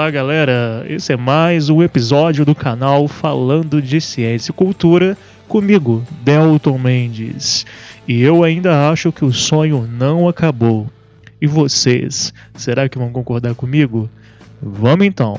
Olá, galera! Esse é mais um episódio do canal Falando de Ciência e Cultura comigo, Delton Mendes. E eu ainda acho que o sonho não acabou. E vocês, será que vão concordar comigo? Vamos então!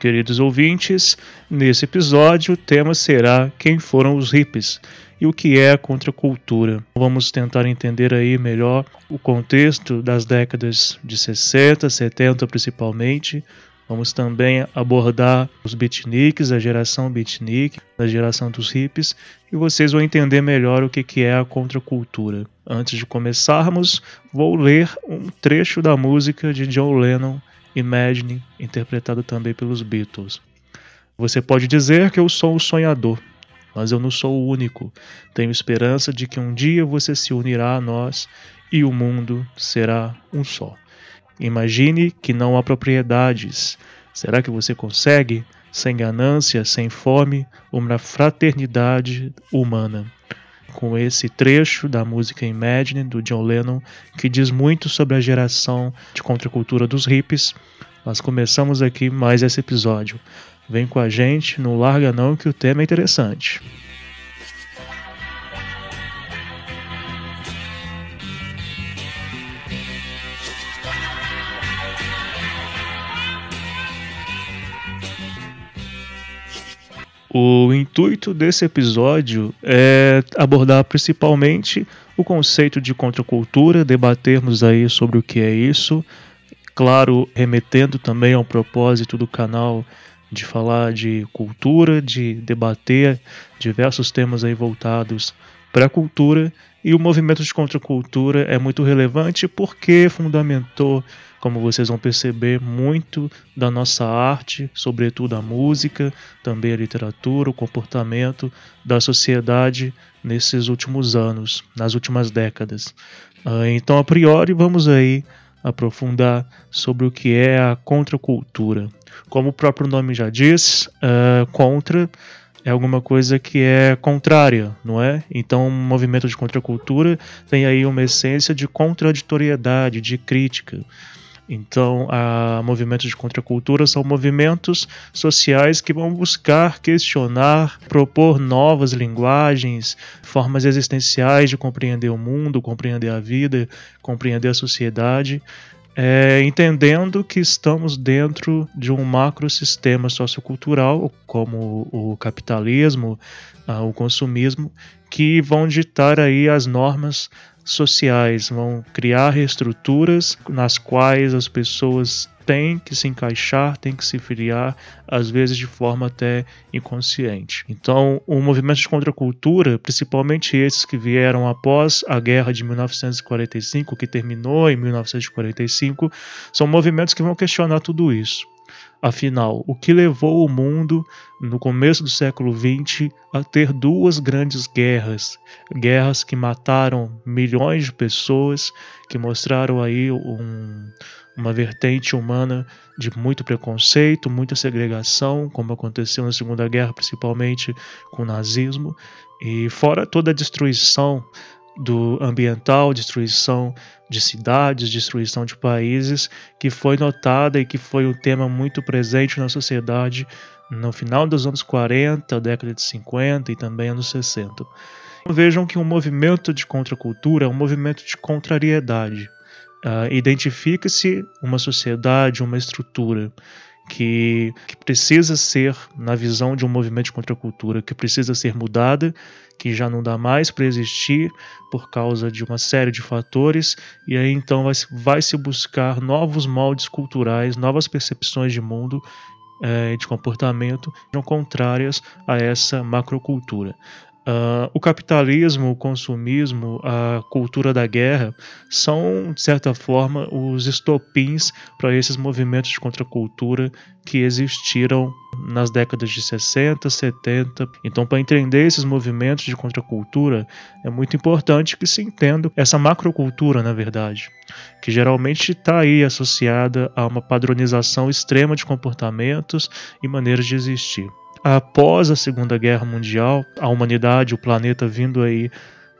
Queridos ouvintes, nesse episódio o tema será quem foram os hippies e o que é a contracultura. Vamos tentar entender aí melhor o contexto das décadas de 60, 70 principalmente. Vamos também abordar os beatniks, a geração beatnik, a geração dos hippies, e vocês vão entender melhor o que é a contracultura. Antes de começarmos, vou ler um trecho da música de John Lennon Imagine, interpretado também pelos Beatles. Você pode dizer que eu sou um sonhador, mas eu não sou o único. Tenho esperança de que um dia você se unirá a nós e o mundo será um só. Imagine que não há propriedades. Será que você consegue? Sem ganância, sem fome, uma fraternidade humana com esse trecho da música Imagine do John Lennon, que diz muito sobre a geração de contracultura dos hippies. Nós começamos aqui mais esse episódio. Vem com a gente, não larga não que o tema é interessante. O intuito desse episódio é abordar principalmente o conceito de contracultura, debatermos aí sobre o que é isso, claro, remetendo também ao propósito do canal de falar de cultura, de debater diversos temas aí voltados para a cultura, e o movimento de contracultura é muito relevante porque fundamentou como vocês vão perceber, muito da nossa arte, sobretudo a música, também a literatura, o comportamento da sociedade nesses últimos anos, nas últimas décadas. Ah, então, a priori, vamos aí aprofundar sobre o que é a contracultura. Como o próprio nome já diz, uh, contra é alguma coisa que é contrária, não é? Então, um movimento de contracultura tem aí uma essência de contraditoriedade, de crítica. Então, a movimentos de contracultura são movimentos sociais que vão buscar questionar, propor novas linguagens, formas existenciais de compreender o mundo, compreender a vida, compreender a sociedade, é, entendendo que estamos dentro de um macrosistema sociocultural, como o capitalismo, o consumismo, que vão ditar aí as normas sociais, vão criar reestruturas nas quais as pessoas têm que se encaixar, têm que se filiar, às vezes de forma até inconsciente. Então, o movimento de contracultura, principalmente esses que vieram após a guerra de 1945, que terminou em 1945, são movimentos que vão questionar tudo isso. Afinal, o que levou o mundo no começo do século XX a ter duas grandes guerras, guerras que mataram milhões de pessoas, que mostraram aí um, uma vertente humana de muito preconceito, muita segregação, como aconteceu na Segunda Guerra, principalmente com o nazismo, e fora toda a destruição do ambiental, destruição de cidades, destruição de países, que foi notada e que foi um tema muito presente na sociedade no final dos anos 40, década de 50 e também anos 60. Vejam que um movimento de contracultura é um movimento de contrariedade. Uh, Identifica-se uma sociedade, uma estrutura que, que precisa ser, na visão de um movimento de contracultura, que precisa ser mudada, que já não dá mais para existir por causa de uma série de fatores, e aí então vai, vai se buscar novos moldes culturais, novas percepções de mundo é, de comportamento contrárias a essa macrocultura. Uh, o capitalismo, o consumismo, a cultura da guerra são, de certa forma, os estopins para esses movimentos de contracultura que existiram nas décadas de 60, 70. Então, para entender esses movimentos de contracultura, é muito importante que se entenda essa macrocultura, na verdade, que geralmente está aí associada a uma padronização extrema de comportamentos e maneiras de existir. Após a Segunda Guerra Mundial, a humanidade, o planeta vindo aí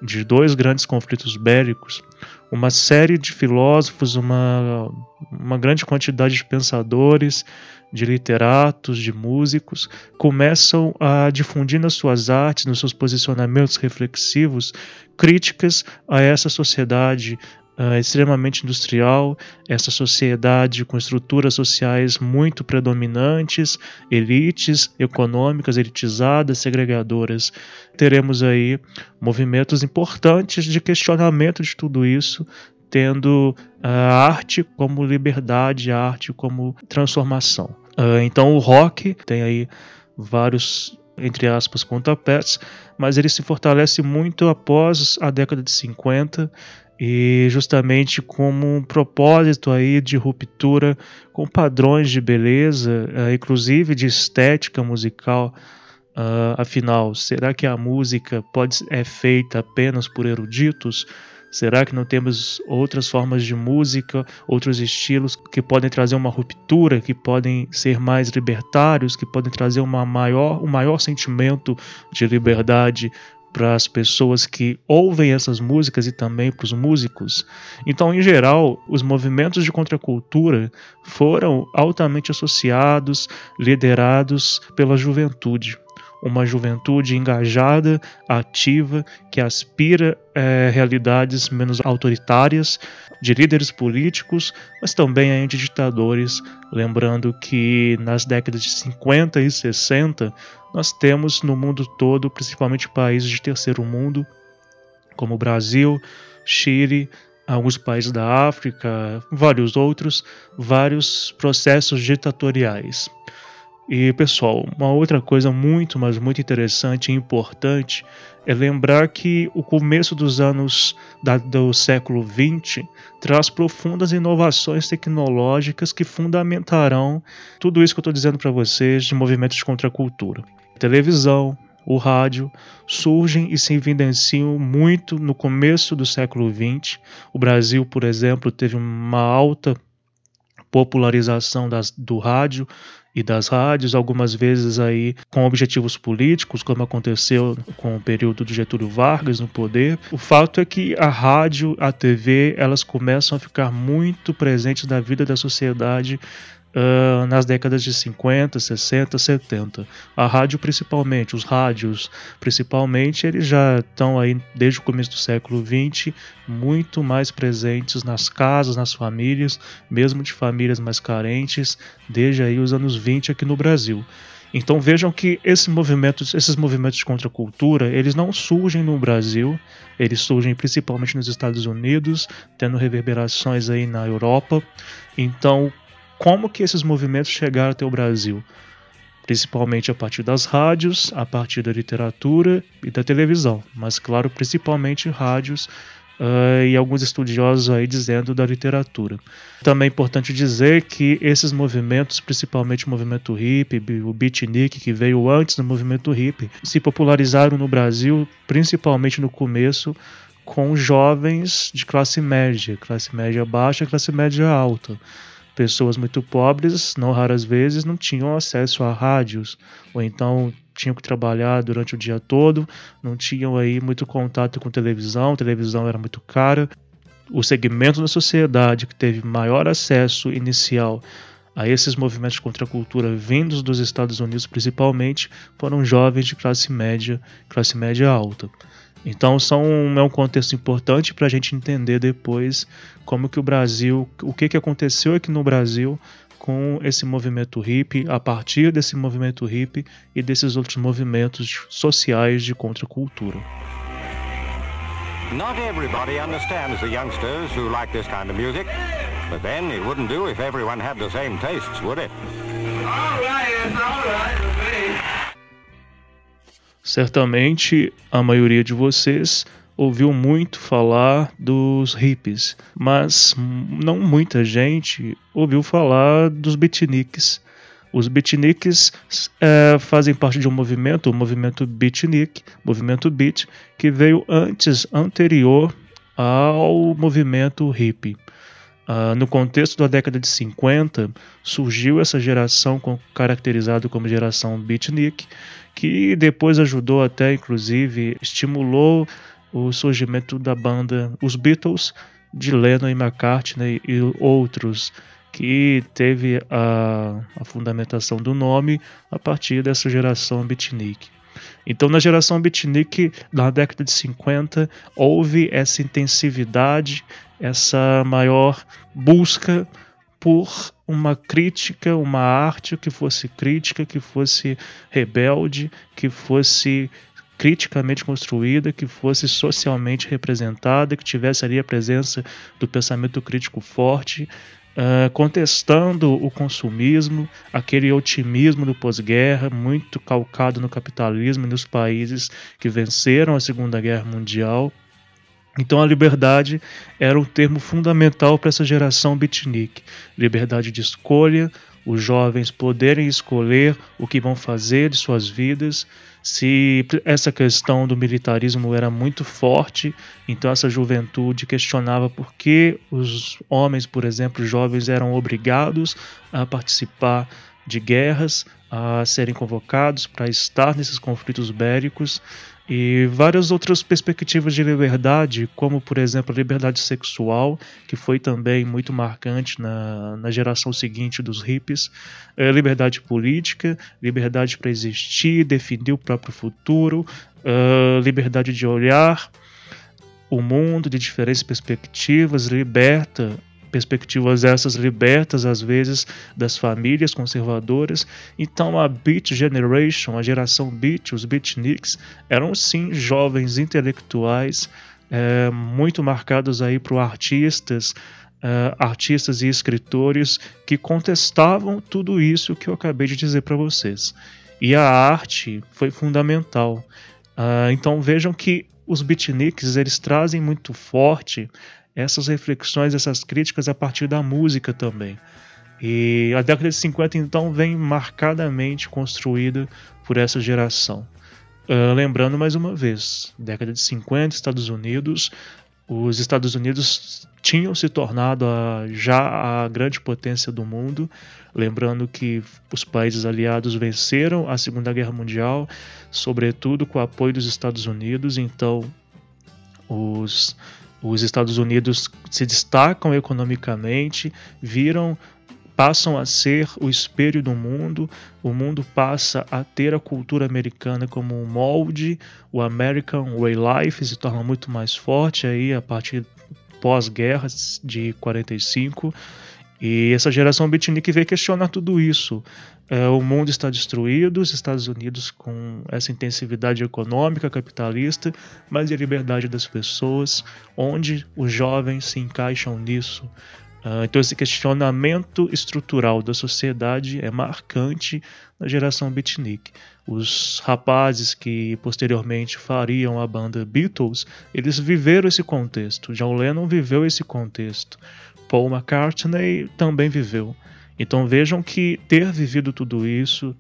de dois grandes conflitos bélicos, uma série de filósofos, uma, uma grande quantidade de pensadores, de literatos, de músicos, começam a difundir nas suas artes, nos seus posicionamentos reflexivos, críticas a essa sociedade uh, extremamente industrial, essa sociedade com estruturas sociais muito predominantes, elites econômicas elitizadas, segregadoras. Teremos aí movimentos importantes de questionamento de tudo isso, tendo a arte como liberdade, a arte como transformação. Uh, então o rock tem aí vários entre aspas, pontapés, mas ele se fortalece muito após a década de 50 e justamente como um propósito aí de ruptura com padrões de beleza, uh, inclusive de estética musical. Uh, afinal, será que a música pode é feita apenas por eruditos? Será que não temos outras formas de música, outros estilos que podem trazer uma ruptura, que podem ser mais libertários, que podem trazer uma maior, um maior sentimento de liberdade para as pessoas que ouvem essas músicas e também para os músicos. Então, em geral, os movimentos de contracultura foram altamente associados, liderados pela juventude uma juventude engajada, ativa, que aspira a é, realidades menos autoritárias, de líderes políticos, mas também a ditadores. Lembrando que nas décadas de 50 e 60 nós temos no mundo todo, principalmente países de terceiro mundo, como Brasil, Chile, alguns países da África, vários outros, vários processos ditatoriais. E pessoal, uma outra coisa muito, mas muito interessante e importante é lembrar que o começo dos anos da, do século XX traz profundas inovações tecnológicas que fundamentarão tudo isso que eu estou dizendo para vocês de movimentos de contracultura. A televisão, o rádio surgem e se evidenciam muito no começo do século XX. O Brasil, por exemplo, teve uma alta popularização das, do rádio e das rádios, algumas vezes aí com objetivos políticos, como aconteceu com o período de Getúlio Vargas no poder. O fato é que a rádio, a TV, elas começam a ficar muito presentes na vida da sociedade uh, nas décadas de 50, 60, 70. A rádio principalmente, os rádios principalmente, eles já estão aí desde o começo do século 20 muito mais presentes nas casas, nas famílias, mesmo de famílias mais carentes, desde aí os anos 20 aqui no Brasil. Então vejam que esses movimentos, esses movimentos de contracultura, eles não surgem no Brasil, eles surgem principalmente nos Estados Unidos, tendo reverberações aí na Europa. Então, como que esses movimentos chegaram até o Brasil? Principalmente a partir das rádios, a partir da literatura e da televisão, mas claro, principalmente rádios uh, e alguns estudiosos aí dizendo da literatura. Também é importante dizer que esses movimentos, principalmente o movimento hippie, o beatnik que veio antes do movimento hippie, se popularizaram no Brasil, principalmente no começo, com jovens de classe média, classe média baixa, classe média alta pessoas muito pobres, não raras vezes, não tinham acesso a rádios, ou então tinham que trabalhar durante o dia todo, não tinham aí muito contato com televisão, televisão era muito cara. O segmento da sociedade que teve maior acesso inicial a esses movimentos contra a cultura vindos dos Estados Unidos principalmente foram jovens de classe média, classe média alta. Então são, é um contexto importante para a gente entender depois como que o Brasil, o que, que aconteceu aqui no Brasil com esse movimento hippie, a partir desse movimento hippie e desses outros movimentos sociais de contracultura. Not everybody understands the youngsters who like this kind of music, but then it wouldn't do if everyone had the same tastes, would it? All right, it's all right Certamente a maioria de vocês ouviu muito falar dos hippies, mas não muita gente ouviu falar dos beatniks. Os beatniks é, fazem parte de um movimento, o movimento beatnik, movimento beat, que veio antes, anterior ao movimento hippie. Uh, no contexto da década de 50, surgiu essa geração caracterizada como geração beatnik, que depois ajudou até, inclusive, estimulou o surgimento da banda Os Beatles, de Lennon e McCartney e outros, que teve a, a fundamentação do nome a partir dessa geração beatnik. Então, na geração beatnik, na década de 50, houve essa intensividade essa maior busca por uma crítica, uma arte que fosse crítica, que fosse rebelde, que fosse criticamente construída, que fosse socialmente representada, que tivesse ali a presença do pensamento crítico forte, uh, contestando o consumismo, aquele otimismo do pós-guerra, muito calcado no capitalismo e nos países que venceram a Segunda Guerra Mundial. Então a liberdade era um termo fundamental para essa geração beatnik. Liberdade de escolha, os jovens poderem escolher o que vão fazer de suas vidas. Se essa questão do militarismo era muito forte, então essa juventude questionava por que os homens, por exemplo, jovens, eram obrigados a participar de guerras, a serem convocados para estar nesses conflitos bélicos e várias outras perspectivas de liberdade, como por exemplo a liberdade sexual, que foi também muito marcante na, na geração seguinte dos hippies, a liberdade política, liberdade para existir, definir o próprio futuro, liberdade de olhar o mundo de diferentes perspectivas, liberta perspectivas essas libertas às vezes das famílias conservadoras. Então a Beat Generation, a geração Beat, os Beatniks, eram sim jovens intelectuais é, muito marcados aí por artistas, é, artistas e escritores que contestavam tudo isso que eu acabei de dizer para vocês. E a arte foi fundamental. Uh, então vejam que os beatniks eles trazem muito forte essas reflexões, essas críticas a partir da música também. E a década de 50 então vem marcadamente construída por essa geração. Uh, lembrando mais uma vez, década de 50, Estados Unidos, os Estados Unidos tinham se tornado a, já a grande potência do mundo. Lembrando que os países aliados venceram a Segunda Guerra Mundial, sobretudo com o apoio dos Estados Unidos. Então, os os Estados Unidos se destacam economicamente, viram passam a ser o espelho do mundo, o mundo passa a ter a cultura americana como um molde, o American Way Life se torna muito mais forte aí a partir pós-guerra de 45 e essa geração beatnik veio questionar tudo isso. É, o mundo está destruído, os Estados Unidos com essa intensividade econômica capitalista, mas e a liberdade das pessoas, onde os jovens se encaixam nisso. Uh, então esse questionamento estrutural da sociedade é marcante na geração beatnik. Os rapazes que posteriormente fariam a banda Beatles, eles viveram esse contexto. John Lennon viveu esse contexto. Paul McCartney também viveu. Então vejam que ter vivido tudo isso,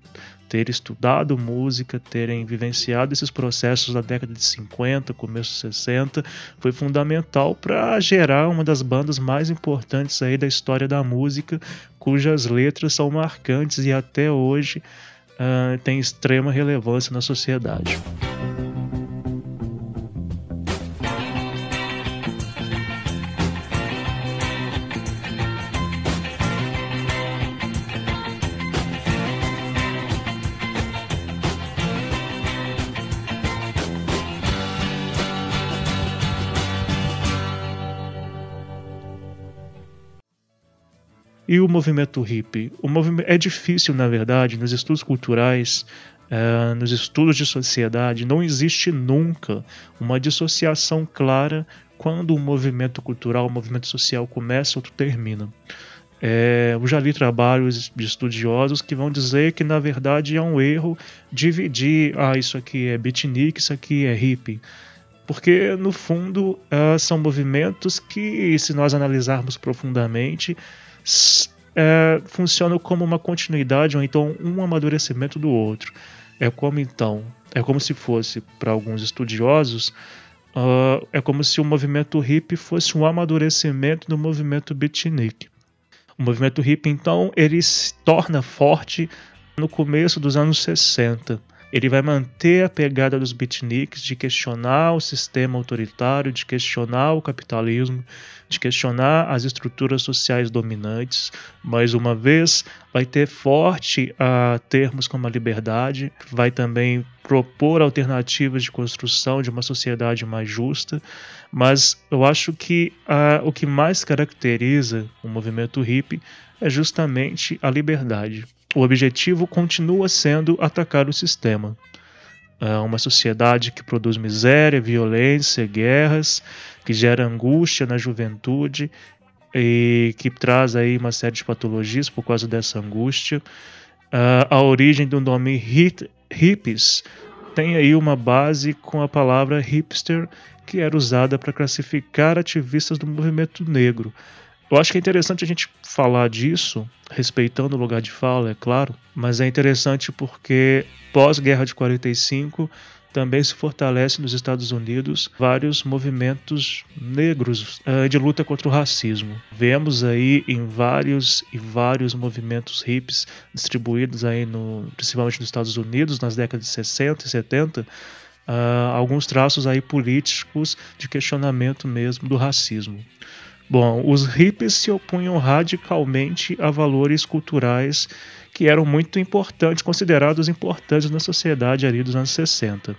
ter estudado música, terem vivenciado esses processos da década de 50, começo de 60, foi fundamental para gerar uma das bandas mais importantes aí da história da música, cujas letras são marcantes e até hoje uh, têm extrema relevância na sociedade. E o movimento hippie? O movimento é difícil, na verdade, nos estudos culturais, uh, nos estudos de sociedade, não existe nunca uma dissociação clara quando um movimento cultural, um movimento social começa ou termina. É, eu já li trabalhos de estudiosos que vão dizer que na verdade é um erro dividir, ah, isso aqui é beatnik, isso aqui é hippie. Porque no fundo uh, são movimentos que, se nós analisarmos profundamente, é, funcionam como uma continuidade ou então um amadurecimento do outro. É como então, é como se fosse para alguns estudiosos uh, é como se o movimento hippie fosse um amadurecimento do movimento beatnik. O movimento hippie, então, ele se torna forte no começo dos anos 60 ele vai manter a pegada dos beatniks de questionar o sistema autoritário, de questionar o capitalismo, de questionar as estruturas sociais dominantes. Mais uma vez, vai ter forte a termos como a liberdade, vai também propor alternativas de construção de uma sociedade mais justa, mas eu acho que o que mais caracteriza o movimento hippie é justamente a liberdade o objetivo continua sendo atacar o sistema. É uma sociedade que produz miséria, violência, guerras, que gera angústia na juventude e que traz aí uma série de patologias por causa dessa angústia. Uh, a origem do nome hip, hippies tem aí uma base com a palavra hipster, que era usada para classificar ativistas do movimento negro. Eu acho que é interessante a gente falar disso, respeitando o lugar de fala, é claro, mas é interessante porque pós-guerra de 45 também se fortalece nos Estados Unidos vários movimentos negros uh, de luta contra o racismo. Vemos aí em vários e vários movimentos hips distribuídos aí no, principalmente nos Estados Unidos nas décadas de 60 e 70 uh, alguns traços aí políticos de questionamento mesmo do racismo. Bom, os hippies se opunham radicalmente a valores culturais que eram muito importantes, considerados importantes na sociedade ali dos anos 60.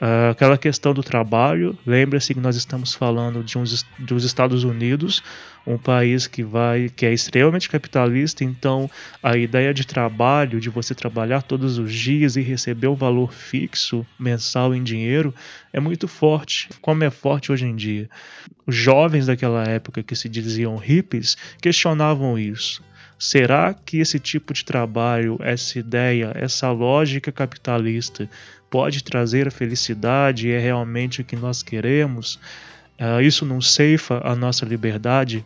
Uh, aquela questão do trabalho, lembre-se que nós estamos falando de uns, dos Estados Unidos, um país que vai que é extremamente capitalista, então a ideia de trabalho, de você trabalhar todos os dias e receber um valor fixo mensal em dinheiro, é muito forte, como é forte hoje em dia. Os jovens daquela época que se diziam hippies questionavam isso. Será que esse tipo de trabalho, essa ideia, essa lógica capitalista pode trazer a felicidade é realmente o que nós queremos? Uh, isso não ceifa a nossa liberdade?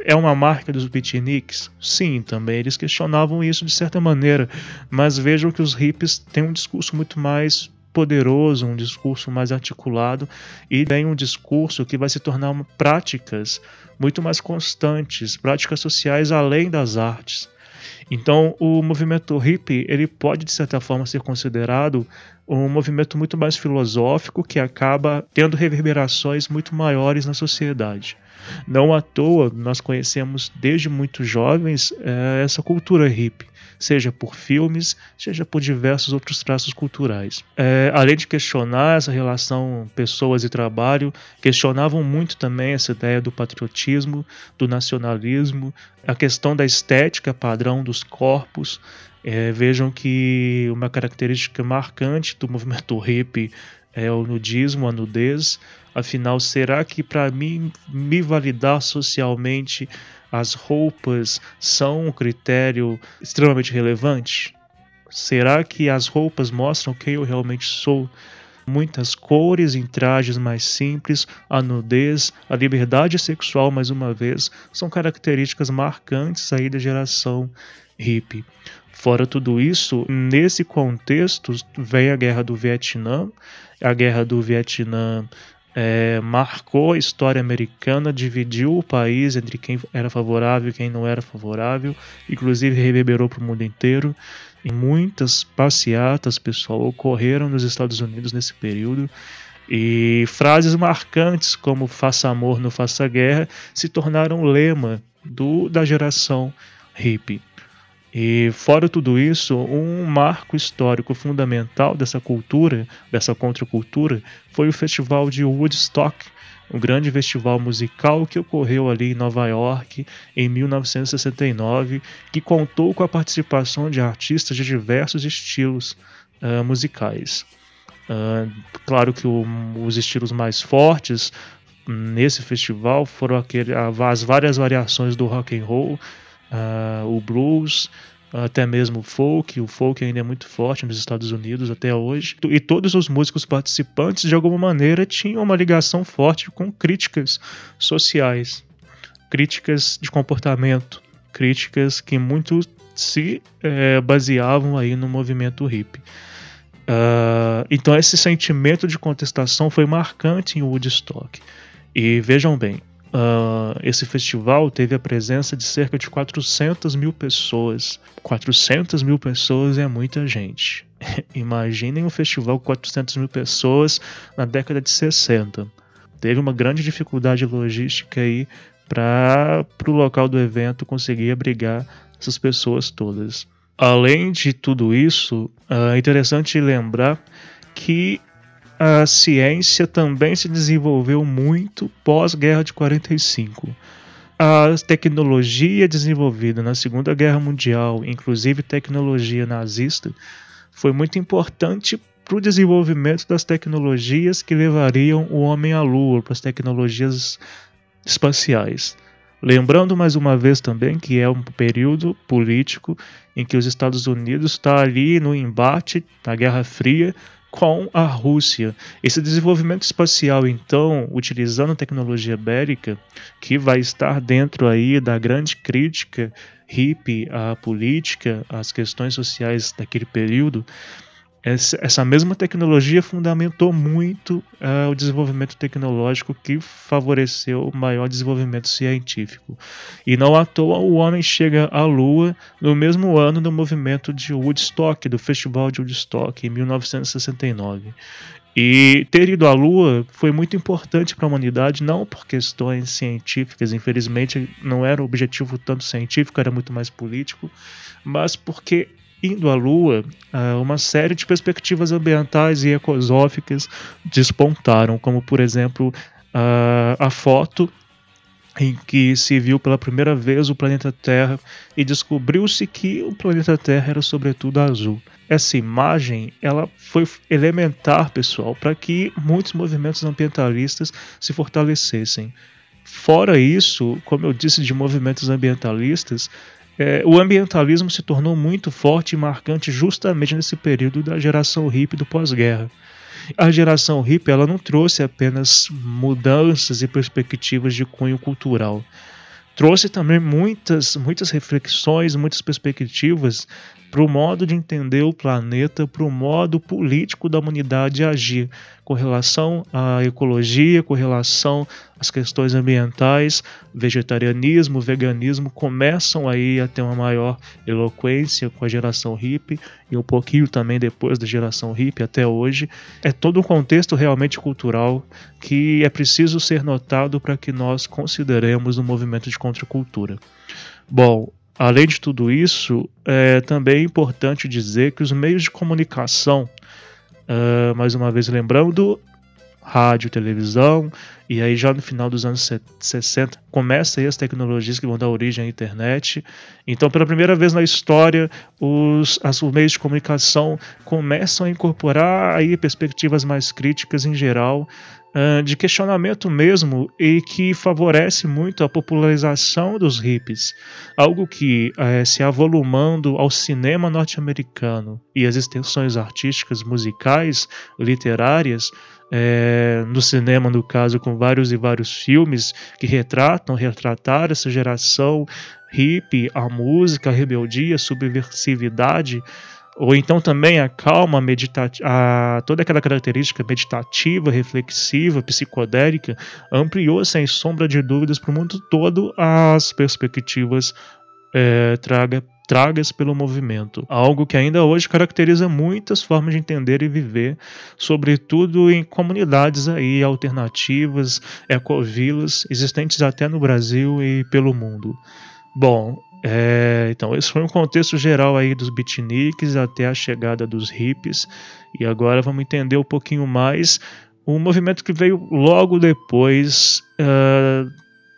É uma marca dos beatniks? Sim, também eles questionavam isso de certa maneira, mas vejam que os hippies têm um discurso muito mais poderoso, um discurso mais articulado e tem um discurso que vai se tornar práticas muito mais constantes, práticas sociais além das artes. Então, o movimento hippie ele pode de certa forma ser considerado um movimento muito mais filosófico que acaba tendo reverberações muito maiores na sociedade. Não à toa nós conhecemos desde muito jovens é, essa cultura hippie seja por filmes, seja por diversos outros traços culturais. É, além de questionar essa relação pessoas e trabalho, questionavam muito também essa ideia do patriotismo, do nacionalismo, a questão da estética padrão dos corpos. É, vejam que uma característica marcante do movimento hippie é o nudismo, a nudez. Afinal, será que para mim me validar socialmente as roupas são um critério extremamente relevante? Será que as roupas mostram quem eu realmente sou? Muitas cores em trajes mais simples, a nudez, a liberdade sexual, mais uma vez, são características marcantes aí da geração hippie. Fora tudo isso, nesse contexto vem a guerra do Vietnã. A guerra do Vietnã é, marcou a história americana, dividiu o país entre quem era favorável e quem não era favorável, inclusive reverberou para o mundo inteiro. E muitas passeatas, pessoal, ocorreram nos Estados Unidos nesse período. E frases marcantes como faça amor, não faça guerra se tornaram lema do, da geração hippie. E fora tudo isso, um marco histórico fundamental dessa cultura, dessa contracultura, foi o festival de Woodstock, um grande festival musical que ocorreu ali em Nova York em 1969, que contou com a participação de artistas de diversos estilos uh, musicais. Uh, claro que o, os estilos mais fortes nesse festival foram aquele, as várias variações do rock and roll, uh, o blues, até mesmo o folk. O folk ainda é muito forte nos Estados Unidos até hoje. E todos os músicos participantes, de alguma maneira, tinham uma ligação forte com críticas sociais, críticas de comportamento, críticas que muito se é, baseavam aí no movimento hippie. Uh, então esse sentimento de contestação foi marcante em Woodstock. E vejam bem, uh, esse festival teve a presença de cerca de 400 mil pessoas. 400 mil pessoas é muita gente. Imaginem um festival com 400 mil pessoas na década de 60. Teve uma grande dificuldade logística aí para o local do evento conseguir abrigar essas pessoas todas. Além de tudo isso, é interessante lembrar que a ciência também se desenvolveu muito pós-guerra de 45. A tecnologia desenvolvida na Segunda Guerra Mundial, inclusive tecnologia nazista, foi muito importante para o desenvolvimento das tecnologias que levariam o homem à Lua, para as tecnologias espaciais. Lembrando mais uma vez também que é um período político em que os Estados Unidos está ali no embate na Guerra Fria com a Rússia. Esse desenvolvimento espacial, então, utilizando tecnologia bélica, que vai estar dentro aí da grande crítica hippie à política, às questões sociais daquele período, essa mesma tecnologia fundamentou muito uh, o desenvolvimento tecnológico que favoreceu o maior desenvolvimento científico. E não à toa o homem chega à Lua no mesmo ano do movimento de Woodstock, do Festival de Woodstock, em 1969. E ter ido à Lua foi muito importante para a humanidade, não por questões científicas, infelizmente não era o objetivo tanto científico, era muito mais político, mas porque indo à Lua, é, uma série de perspectivas ambientais e ecosóficas despontaram, como por exemplo a foto em que se viu pela primeira vez o planeta Terra e descobriu-se que o planeta Terra era sobretudo azul. Essa imagem ela foi elementar, pessoal, para que muitos movimentos ambientalistas se fortalecessem. Fora isso, como eu disse de movimentos ambientalistas, é, o ambientalismo se tornou muito forte e marcante justamente nesse período da geração hippie do pós-guerra. A geração hippie ela não trouxe apenas mudanças e perspectivas de cunho cultural, trouxe também muitas, muitas reflexões, muitas perspectivas para o modo de entender o planeta, para o modo político da humanidade agir com relação à ecologia, com relação às questões ambientais, vegetarianismo, veganismo começam aí a ter uma maior eloquência com a geração hippie e um pouquinho também depois da geração hippie até hoje. É todo um contexto realmente cultural que é preciso ser notado para que nós consideremos o movimento de contracultura. Bom, Além de tudo isso, é também importante dizer que os meios de comunicação, uh, mais uma vez lembrando, rádio, televisão, e aí já no final dos anos 60 começa aí as tecnologias que vão dar origem à internet. Então, pela primeira vez na história, os, as, os meios de comunicação começam a incorporar aí perspectivas mais críticas em geral de questionamento mesmo e que favorece muito a popularização dos hippies, algo que uh, se avolumando ao cinema norte-americano e as extensões artísticas, musicais, literárias, é, no cinema, no caso, com vários e vários filmes que retratam, retratar essa geração hippie, a música, a rebeldia, a subversividade ou então também a calma meditativa, toda aquela característica meditativa, reflexiva, psicodélica, ampliou sem sombra de dúvidas para o mundo todo as perspectivas é, traga, tragas pelo movimento. Algo que ainda hoje caracteriza muitas formas de entender e viver, sobretudo em comunidades aí alternativas, ecovilas, existentes até no Brasil e pelo mundo. Bom, é, então, esse foi um contexto geral aí dos beatniks até a chegada dos hippies. E agora vamos entender um pouquinho mais um movimento que veio logo depois, uh,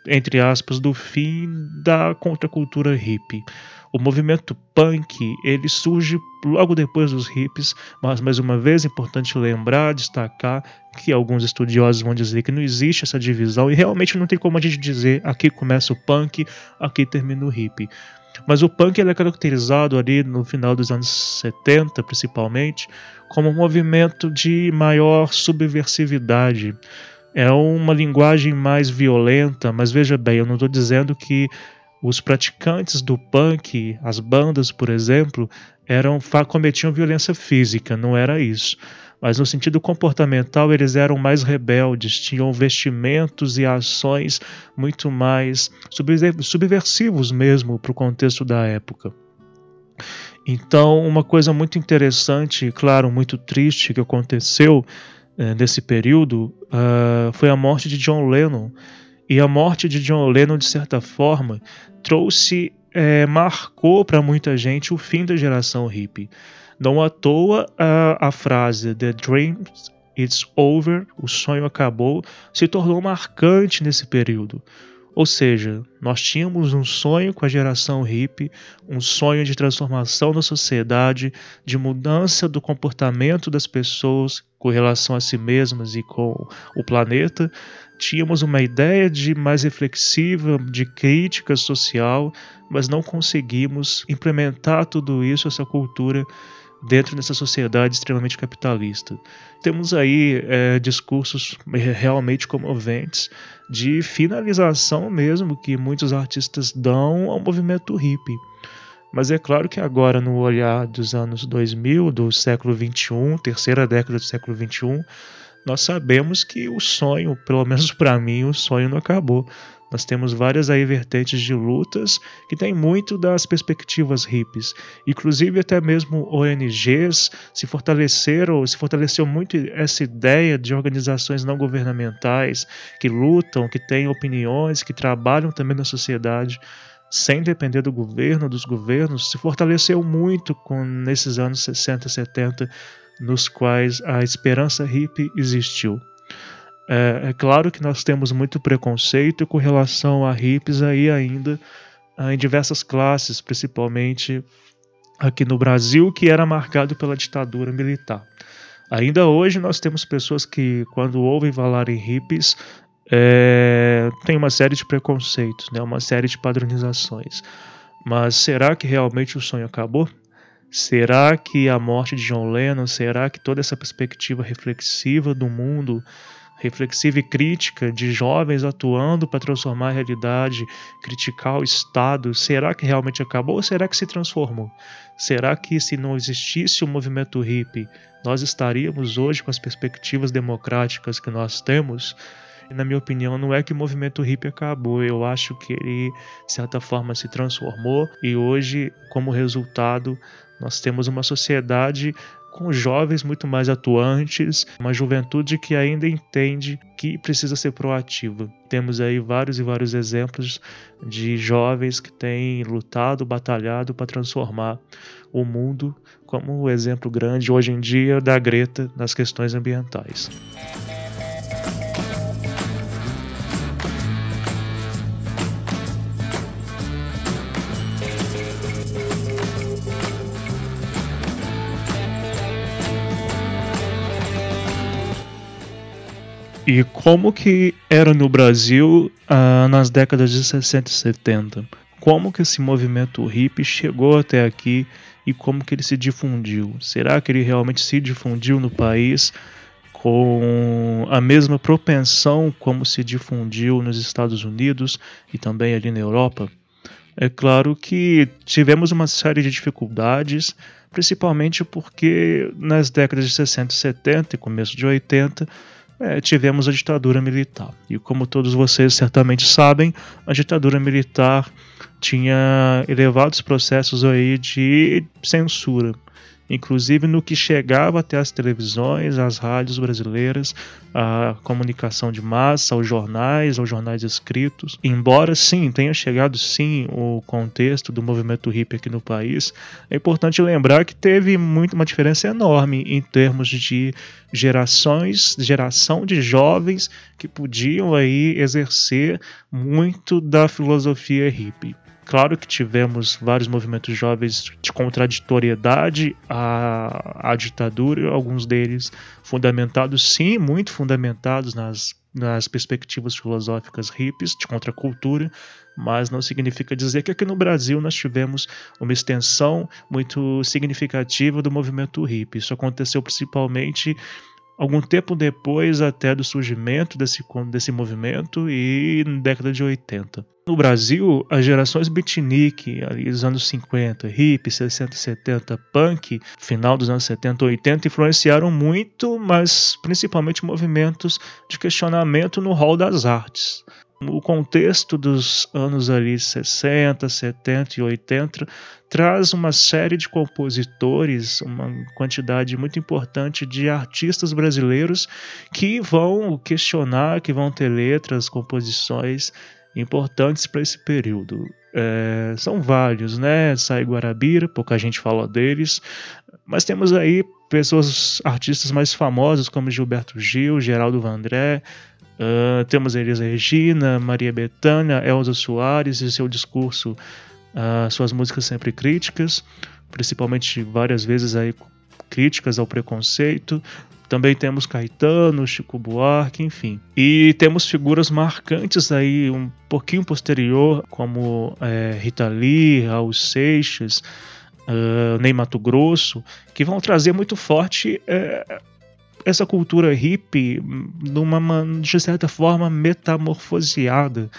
entre aspas, do fim da contracultura hippie. O movimento punk ele surge logo depois dos hippies, mas mais uma vez é importante lembrar, destacar que alguns estudiosos vão dizer que não existe essa divisão e realmente não tem como a gente dizer aqui começa o punk, aqui termina o hippie. Mas o punk ele é caracterizado ali no final dos anos 70, principalmente, como um movimento de maior subversividade. É uma linguagem mais violenta, mas veja bem, eu não estou dizendo que os praticantes do punk, as bandas, por exemplo, eram cometiam violência física, não era isso. Mas no sentido comportamental, eles eram mais rebeldes, tinham vestimentos e ações muito mais subversivos mesmo para o contexto da época. Então, uma coisa muito interessante, claro, muito triste que aconteceu eh, nesse período uh, foi a morte de John Lennon. E a morte de John Lennon, de certa forma, trouxe, é, marcou para muita gente o fim da geração hippie. Não à toa a, a frase The Dream It's Over, o sonho acabou, se tornou marcante nesse período. Ou seja, nós tínhamos um sonho com a geração hippie, um sonho de transformação da sociedade, de mudança do comportamento das pessoas com relação a si mesmas e com o planeta. Tínhamos uma ideia de mais reflexiva, de crítica social, mas não conseguimos implementar tudo isso, essa cultura dentro dessa sociedade extremamente capitalista. Temos aí é, discursos realmente comoventes de finalização mesmo que muitos artistas dão ao movimento hippie. Mas é claro que agora, no olhar dos anos 2000, do século 21, terceira década do século 21, nós sabemos que o sonho, pelo menos para mim, o sonho não acabou. Nós temos várias aí vertentes de lutas que tem muito das perspectivas hippies. Inclusive até mesmo ONGs se fortaleceram, se fortaleceu muito essa ideia de organizações não governamentais que lutam, que têm opiniões, que trabalham também na sociedade sem depender do governo, dos governos, se fortaleceu muito com nesses anos 60, 70, nos quais a esperança hippie existiu. É, é, claro que nós temos muito preconceito com relação a hippies aí ainda em diversas classes, principalmente aqui no Brasil, que era marcado pela ditadura militar. Ainda hoje nós temos pessoas que, quando ouvem falar em hippies, é, tem uma série de preconceitos, né, uma série de padronizações. Mas será que realmente o sonho acabou? Será que a morte de John Lennon, será que toda essa perspectiva reflexiva do mundo reflexiva e crítica de jovens atuando para transformar a realidade, criticar o Estado, será que realmente acabou ou será que se transformou? Será que se não existisse o movimento hippie, nós estaríamos hoje com as perspectivas democráticas que nós temos? Na minha opinião, não é que o movimento hippie acabou, eu acho que ele, de certa forma, se transformou e hoje, como resultado, nós temos uma sociedade com jovens muito mais atuantes, uma juventude que ainda entende que precisa ser proativa. Temos aí vários e vários exemplos de jovens que têm lutado, batalhado para transformar o mundo, como o exemplo grande hoje em dia da Greta nas questões ambientais. E como que era no Brasil ah, nas décadas de 60 e 70? Como que esse movimento hippie chegou até aqui e como que ele se difundiu? Será que ele realmente se difundiu no país com a mesma propensão como se difundiu nos Estados Unidos e também ali na Europa? É claro que tivemos uma série de dificuldades, principalmente porque nas décadas de 60 e 70 e começo de 80 é, tivemos a ditadura militar. E como todos vocês certamente sabem, a ditadura militar tinha elevados processos aí de censura inclusive no que chegava até as televisões, as rádios brasileiras, a comunicação de massa, aos jornais, aos jornais escritos. Embora sim tenha chegado sim o contexto do movimento hippie aqui no país, é importante lembrar que teve muito uma diferença enorme em termos de gerações, geração de jovens que podiam aí exercer muito da filosofia hippie. Claro que tivemos vários movimentos jovens de contraditoriedade à, à ditadura, alguns deles fundamentados, sim, muito fundamentados nas, nas perspectivas filosóficas hippies, de contracultura, mas não significa dizer que aqui no Brasil nós tivemos uma extensão muito significativa do movimento hippie. Isso aconteceu principalmente algum tempo depois até do surgimento desse, desse movimento e na década de 80. No Brasil, as gerações beatnik, ali dos anos 50, hip, 60, 70, punk, final dos anos 70, 80, influenciaram muito, mas principalmente movimentos de questionamento no hall das artes o contexto dos anos ali 60, 70 e 80 traz uma série de compositores, uma quantidade muito importante de artistas brasileiros que vão questionar, que vão ter letras, composições importantes para esse período. É, são vários, né? Sai Guarabira, pouca gente fala deles, mas temos aí pessoas, artistas mais famosos como Gilberto Gil, Geraldo Vandré, Uh, temos Elisa Regina, Maria Bethânia, Elza Soares e seu discurso, uh, suas músicas sempre críticas, principalmente várias vezes aí críticas ao preconceito. Também temos Caetano, Chico Buarque, enfim. E temos figuras marcantes aí um pouquinho posterior, como é, Rita Lee, Raul Seixas, uh, Ney Mato Grosso, que vão trazer muito forte é, essa cultura hippie, numa, de certa forma, metamorfoseada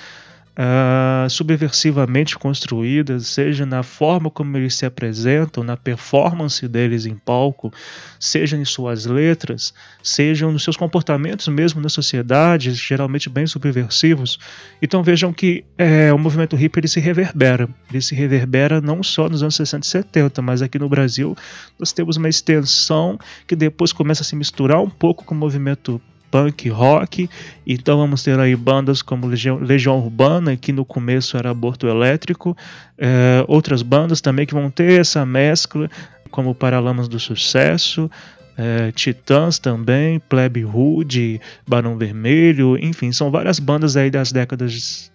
uh, subversivamente construídas, seja na forma como eles se apresentam, na performance deles em palco, seja em suas letras, sejam nos seus comportamentos mesmo na sociedade, geralmente bem subversivos. Então vejam que é, o movimento hippie ele se reverbera. Ele se reverbera não só nos anos 60 e 70, mas aqui no Brasil nós temos uma extensão que depois começa a se misturar um pouco com o movimento punk rock. Então vamos ter aí bandas como Legião, Legião Urbana, que no começo era aborto elétrico, é, outras bandas também que vão ter essa mescla, como Paralamas do Sucesso, é, Titãs também, Plebe Rude, Barão Vermelho, enfim, são várias bandas aí das décadas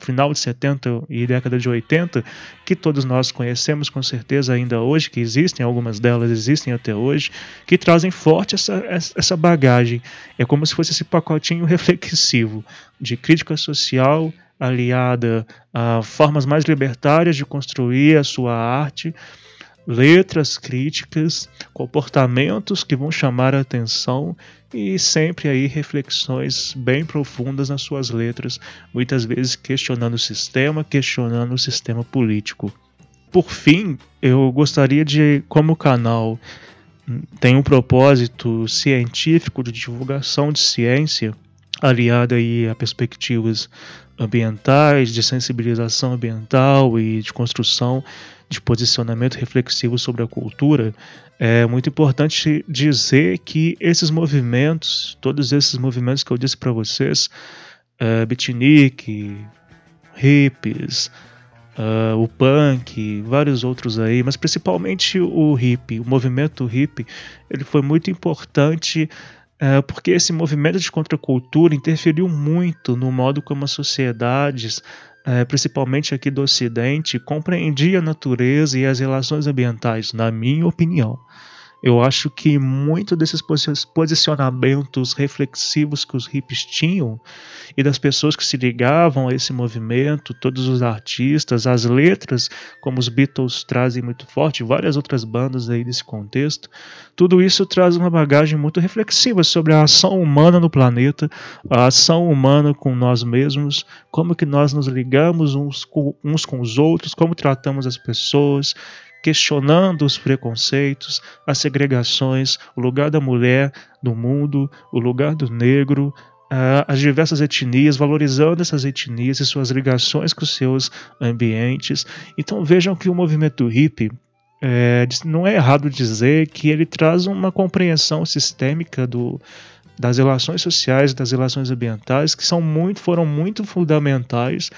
final de 70 e década de 80, que todos nós conhecemos com certeza ainda hoje, que existem, algumas delas existem até hoje, que trazem forte essa, essa bagagem. É como se fosse esse pacotinho reflexivo de crítica social aliada a formas mais libertárias de construir a sua arte letras críticas, comportamentos que vão chamar a atenção e sempre aí reflexões bem profundas nas suas letras, muitas vezes questionando o sistema, questionando o sistema político. Por fim, eu gostaria de, como canal tem um propósito científico de divulgação de ciência, aliado aí a perspectivas ambientais, de sensibilização ambiental e de construção de posicionamento reflexivo sobre a cultura, é muito importante dizer que esses movimentos, todos esses movimentos que eu disse para vocês, é, beatnik, hippies, uh, o punk, vários outros aí, mas principalmente o hip, o movimento hip, ele foi muito importante uh, porque esse movimento de contracultura interferiu muito no modo como as sociedades é, principalmente aqui do Ocidente, compreendia a natureza e as relações ambientais, na minha opinião. Eu acho que muito desses posicionamentos reflexivos que os hippies tinham e das pessoas que se ligavam a esse movimento, todos os artistas, as letras, como os Beatles trazem muito forte, várias outras bandas aí desse contexto, tudo isso traz uma bagagem muito reflexiva sobre a ação humana no planeta, a ação humana com nós mesmos, como que nós nos ligamos uns com, uns com os outros, como tratamos as pessoas, questionando os preconceitos, as segregações, o lugar da mulher no mundo, o lugar do negro, as diversas etnias, valorizando essas etnias e suas ligações com os seus ambientes. Então vejam que o movimento hippie é, não é errado dizer que ele traz uma compreensão sistêmica do, das relações sociais, das relações ambientais, que são muito, foram muito fundamentais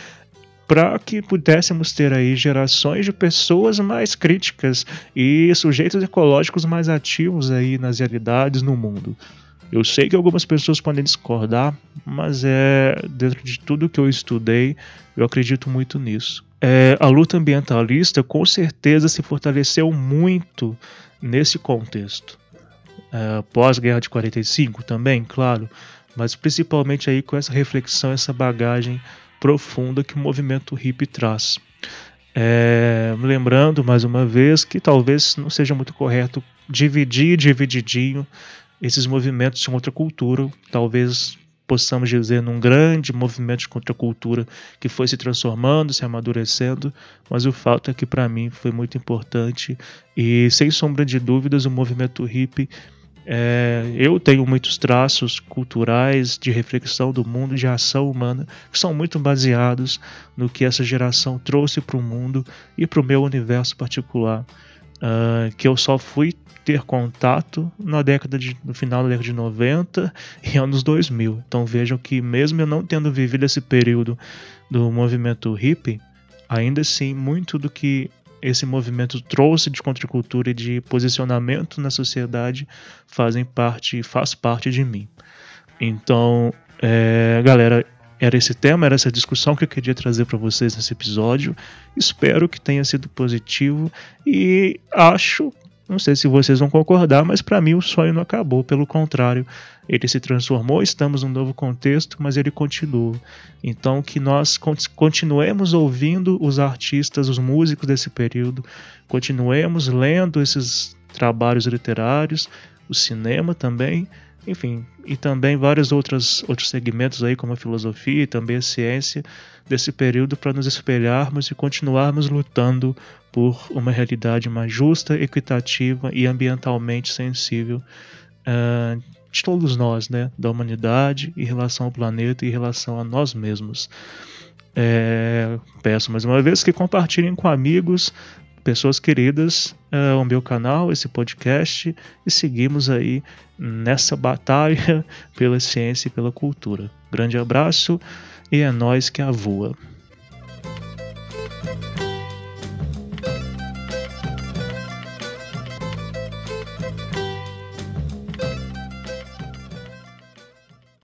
para que pudéssemos ter aí gerações de pessoas mais críticas e sujeitos ecológicos mais ativos aí nas realidades no mundo. Eu sei que algumas pessoas podem discordar, mas é dentro de tudo que eu estudei, eu acredito muito nisso. É, a luta ambientalista com certeza se fortaleceu muito nesse contexto. É, Pós-guerra de 45 também, claro, mas principalmente aí com essa reflexão, essa bagagem profunda que o movimento hippie traz. É, lembrando mais uma vez que talvez não seja muito correto dividir divididinho esses movimentos de contracultura, talvez possamos dizer, num grande movimento de contracultura que foi se transformando, se amadurecendo, mas o fato é que para mim foi muito importante e, sem sombra de dúvidas, o movimento hippie. É, eu tenho muitos traços culturais de reflexão do mundo, de ação humana, que são muito baseados no que essa geração trouxe para o mundo e para o meu universo particular, uh, que eu só fui ter contato na década de, no final da década de 90 e anos 2000. Então vejam que mesmo eu não tendo vivido esse período do movimento hippie, ainda assim muito do que esse movimento trouxe de contracultura e de posicionamento na sociedade fazem parte, faz parte de mim. Então, é, galera, era esse tema, era essa discussão que eu queria trazer para vocês nesse episódio. Espero que tenha sido positivo e acho não sei se vocês vão concordar, mas para mim o sonho não acabou, pelo contrário, ele se transformou, estamos num novo contexto, mas ele continua. Então que nós continuemos ouvindo os artistas, os músicos desse período, continuemos lendo esses trabalhos literários, o cinema também, enfim, e também vários outros, outros segmentos aí, como a filosofia e também a ciência desse período para nos espelharmos e continuarmos lutando por uma realidade mais justa, equitativa e ambientalmente sensível uh, de todos nós, né, da humanidade em relação ao planeta e em relação a nós mesmos. É, peço mais uma vez que compartilhem com amigos, pessoas queridas, uh, o meu canal, esse podcast e seguimos aí nessa batalha pela ciência e pela cultura. Grande abraço e é nós que a voa.